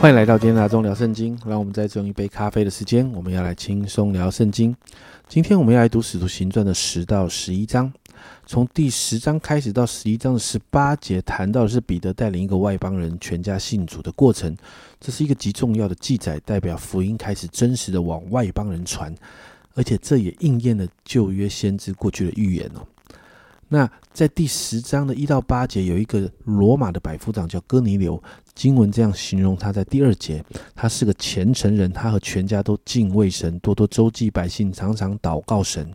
欢迎来到今天的中聊圣经。让我们在这用一杯咖啡的时间，我们要来轻松聊圣经。今天我们要来读《使徒行传》的十到十一章。从第十章开始到十一章的十八节，谈到的是彼得带领一个外邦人全家信主的过程。这是一个极重要的记载，代表福音开始真实的往外邦人传，而且这也应验了旧约先知过去的预言哦。那在第十章的一到八节，有一个罗马的百夫长叫哥尼流。经文这样形容他，在第二节，他是个虔诚人，他和全家都敬畏神，多多周济百姓，常常祷告神。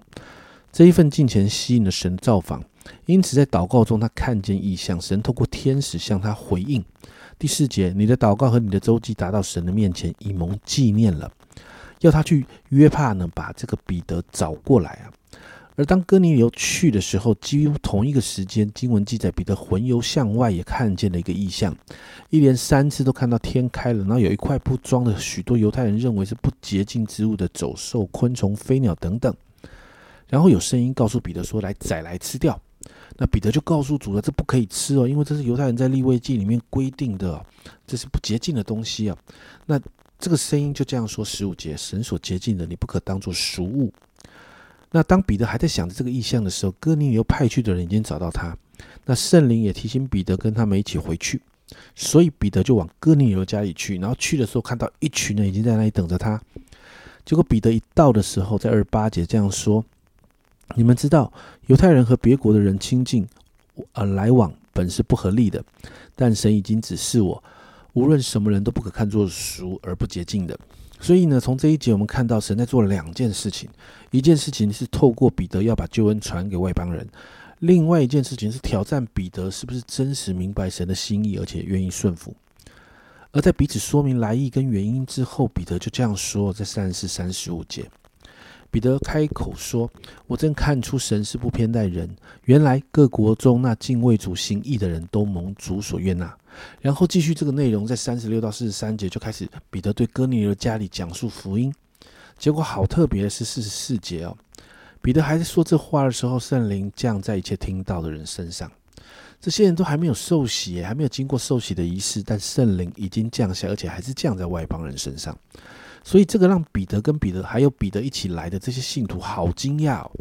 这一份敬虔吸引了神造访，因此在祷告中，他看见异象，神透过天使向他回应。第四节，你的祷告和你的周记达到神的面前，以蒙纪念了，要他去约帕呢，把这个彼得找过来啊。而当哥尼流去的时候，几乎同一个时间，经文记载彼得魂游向外，也看见了一个异象，一连三次都看到天开了，然后有一块布装的许多犹太人认为是不洁净之物的走兽、昆虫、飞鸟等等，然后有声音告诉彼得说：“来宰来吃掉。”那彼得就告诉主了：“这不可以吃哦，因为这是犹太人在立位记里面规定的，这是不洁净的东西啊。”那这个声音就这样说：“十五节，神所洁净的，你不可当做俗物。”那当彼得还在想着这个意象的时候，哥尼流派去的人已经找到他。那圣灵也提醒彼得跟他们一起回去，所以彼得就往哥尼流家里去。然后去的时候看到一群人已经在那里等着他。结果彼得一到的时候，在二八节这样说：“你们知道，犹太人和别国的人亲近，呃，来往本是不合理的。但神已经指示我，无论什么人都不可看作俗而不洁净的。”所以呢，从这一节我们看到神在做两件事情，一件事情是透过彼得要把救恩传给外邦人，另外一件事情是挑战彼得是不是真实明白神的心意，而且愿意顺服。而在彼此说明来意跟原因之后，彼得就这样说，在三十四、三十五节。彼得开口说：“我正看出神是不偏待人，原来各国中那敬畏主心意的人都蒙主所悦纳。”然后继续这个内容，在三十六到四十三节就开始彼得对哥尼流家里讲述福音。结果好特别的是四十四节哦，彼得还在说这话的时候，圣灵降在一切听到的人身上。这些人都还没有受洗，还没有经过受洗的仪式，但圣灵已经降下，而且还是降在外邦人身上。所以这个让彼得跟彼得还有彼得一起来的这些信徒好惊讶哦。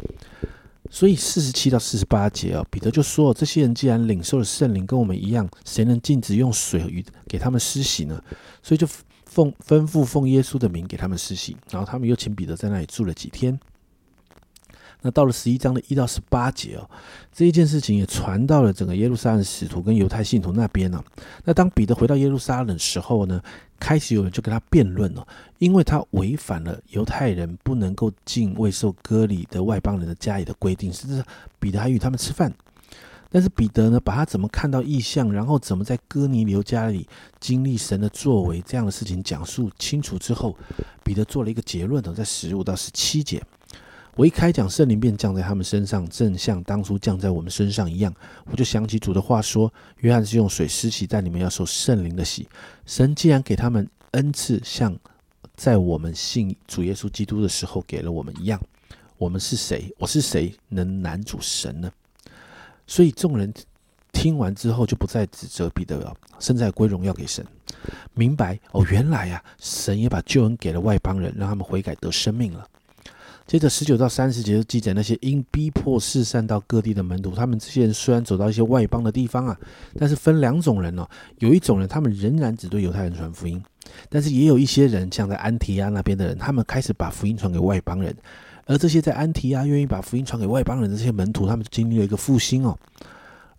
所以四十七到四十八节哦，彼得就说：这些人既然领受了圣灵，跟我们一样，谁能禁止用水与给他们施洗呢？所以就奉吩咐奉耶稣的名给他们施洗。然后他们又请彼得在那里住了几天。那到了十一章的一到十八节哦，这一件事情也传到了整个耶路撒冷使徒跟犹太信徒那边呢。那当彼得回到耶路撒冷时候呢，开始有人就跟他辩论了，因为他违反了犹太人不能够进未受割礼的外邦人的家里的规定，甚至彼得还与他们吃饭。但是彼得呢，把他怎么看到异象，然后怎么在哥尼流家里经历神的作为这样的事情讲述清楚之后，彼得做了一个结论呢，在十五到十七节。我一开讲，圣灵便降在他们身上，正像当初降在我们身上一样。我就想起主的话说：“约翰是用水施洗，但你们要受圣灵的洗。”神既然给他们恩赐，像在我们信主耶稣基督的时候给了我们一样，我们是谁？我是谁能难主神呢？所以众人听完之后，就不再指责彼得了，身在归荣耀给神。明白哦，原来呀，神也把救恩给了外邦人，让他们悔改得生命了。接着十九到三十节就记载那些因逼迫四散到各地的门徒，他们这些人虽然走到一些外邦的地方啊，但是分两种人哦。有一种人，他们仍然只对犹太人传福音，但是也有一些人，像在安提亚那边的人，他们开始把福音传给外邦人。而这些在安提亚愿意把福音传给外邦人的这些门徒，他们经历了一个复兴哦。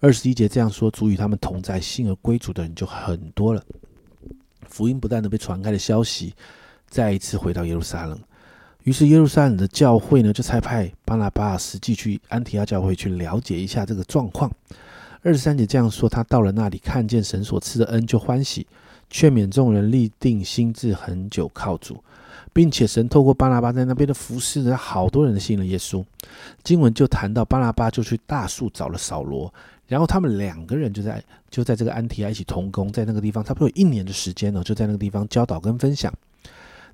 二十一节这样说，足与他们同在信而归主的人就很多了。福音不断的被传开的消息，再一次回到耶路撒冷。于是耶路撒冷的教会呢，就差派巴拿巴实际去安提阿教会去了解一下这个状况。二十三节这样说：他到了那里，看见神所赐的恩，就欢喜，劝勉众人立定心志，很久靠主，并且神透过巴拿巴在那边的服侍，让好多人信了耶稣。经文就谈到巴拿巴就去大树找了扫罗，然后他们两个人就在就在这个安提阿一起同工，在那个地方差不多有一年的时间呢，就在那个地方教导跟分享。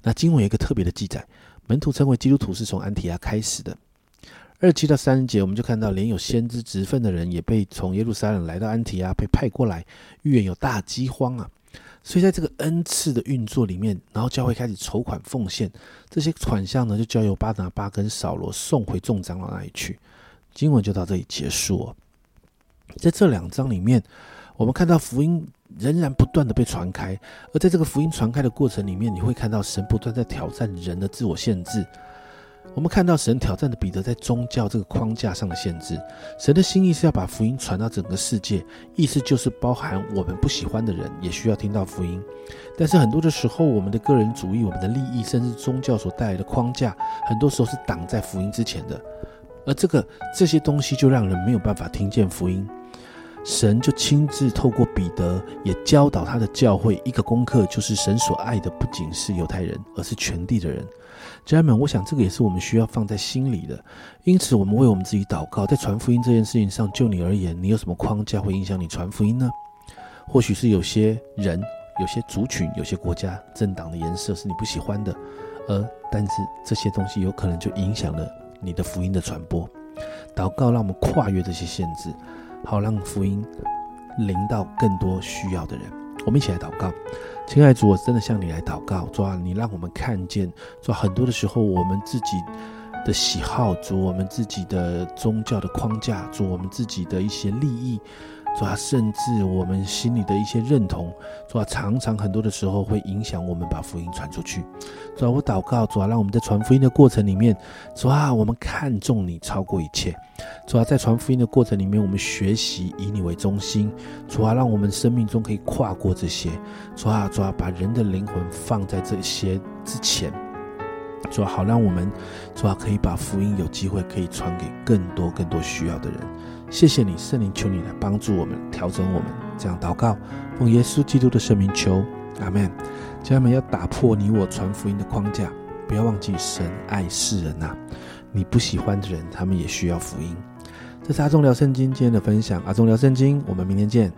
那经文有一个特别的记载。门徒称为基督徒是从安提亚开始的。二七到三节，我们就看到连有先知职分的人也被从耶路撒冷来到安提亚，被派过来预言有大饥荒啊。所以在这个恩赐的运作里面，然后教会开始筹款奉献，这些款项呢就交由巴拿巴跟扫罗送回众长老那里去。经文就到这里结束哦。在这两章里面，我们看到福音仍然不断的被传开，而在这个福音传开的过程里面，你会看到神不断在挑战人的自我限制。我们看到神挑战的彼得在宗教这个框架上的限制。神的心意是要把福音传到整个世界，意思就是包含我们不喜欢的人也需要听到福音。但是很多的时候，我们的个人主义、我们的利益，甚至宗教所带来的框架，很多时候是挡在福音之前的。而这个这些东西就让人没有办法听见福音。神就亲自透过彼得，也教导他的教会一个功课，就是神所爱的不仅是犹太人，而是全地的人。家人们，我想这个也是我们需要放在心里的。因此，我们为我们自己祷告，在传福音这件事情上，就你而言，你有什么框架会影响你传福音呢？或许是有些人、有些族群、有些国家、政党的颜色是你不喜欢的，而但是这些东西有可能就影响了你的福音的传播。祷告，让我们跨越这些限制。好，让福音临到更多需要的人。我们一起来祷告，亲爱的主，我真的向你来祷告，主啊，你让我们看见，主很多的时候我们自己的喜好，主我们自己的宗教的框架，主我们自己的一些利益。主啊，甚至我们心里的一些认同，主啊，常常很多的时候会影响我们把福音传出去。主啊，我祷告，主啊，让我们在传福音的过程里面，主啊，我们看重你超过一切。主啊，在传福音的过程里面，我们学习以你为中心。主啊，让我们生命中可以跨过这些。主啊，主啊，把人的灵魂放在这些之前。主啊，好让我们主啊，可以把福音有机会可以传给更多更多需要的人。谢谢你，圣灵，求你来帮助我们，调整我们。这样祷告，奉耶稣基督的圣名求，阿门。家人们要打破你我传福音的框架，不要忘记神爱世人呐。你不喜欢的人，他们也需要福音。这是阿忠聊圣经今天的分享，阿忠聊圣经，我们明天见。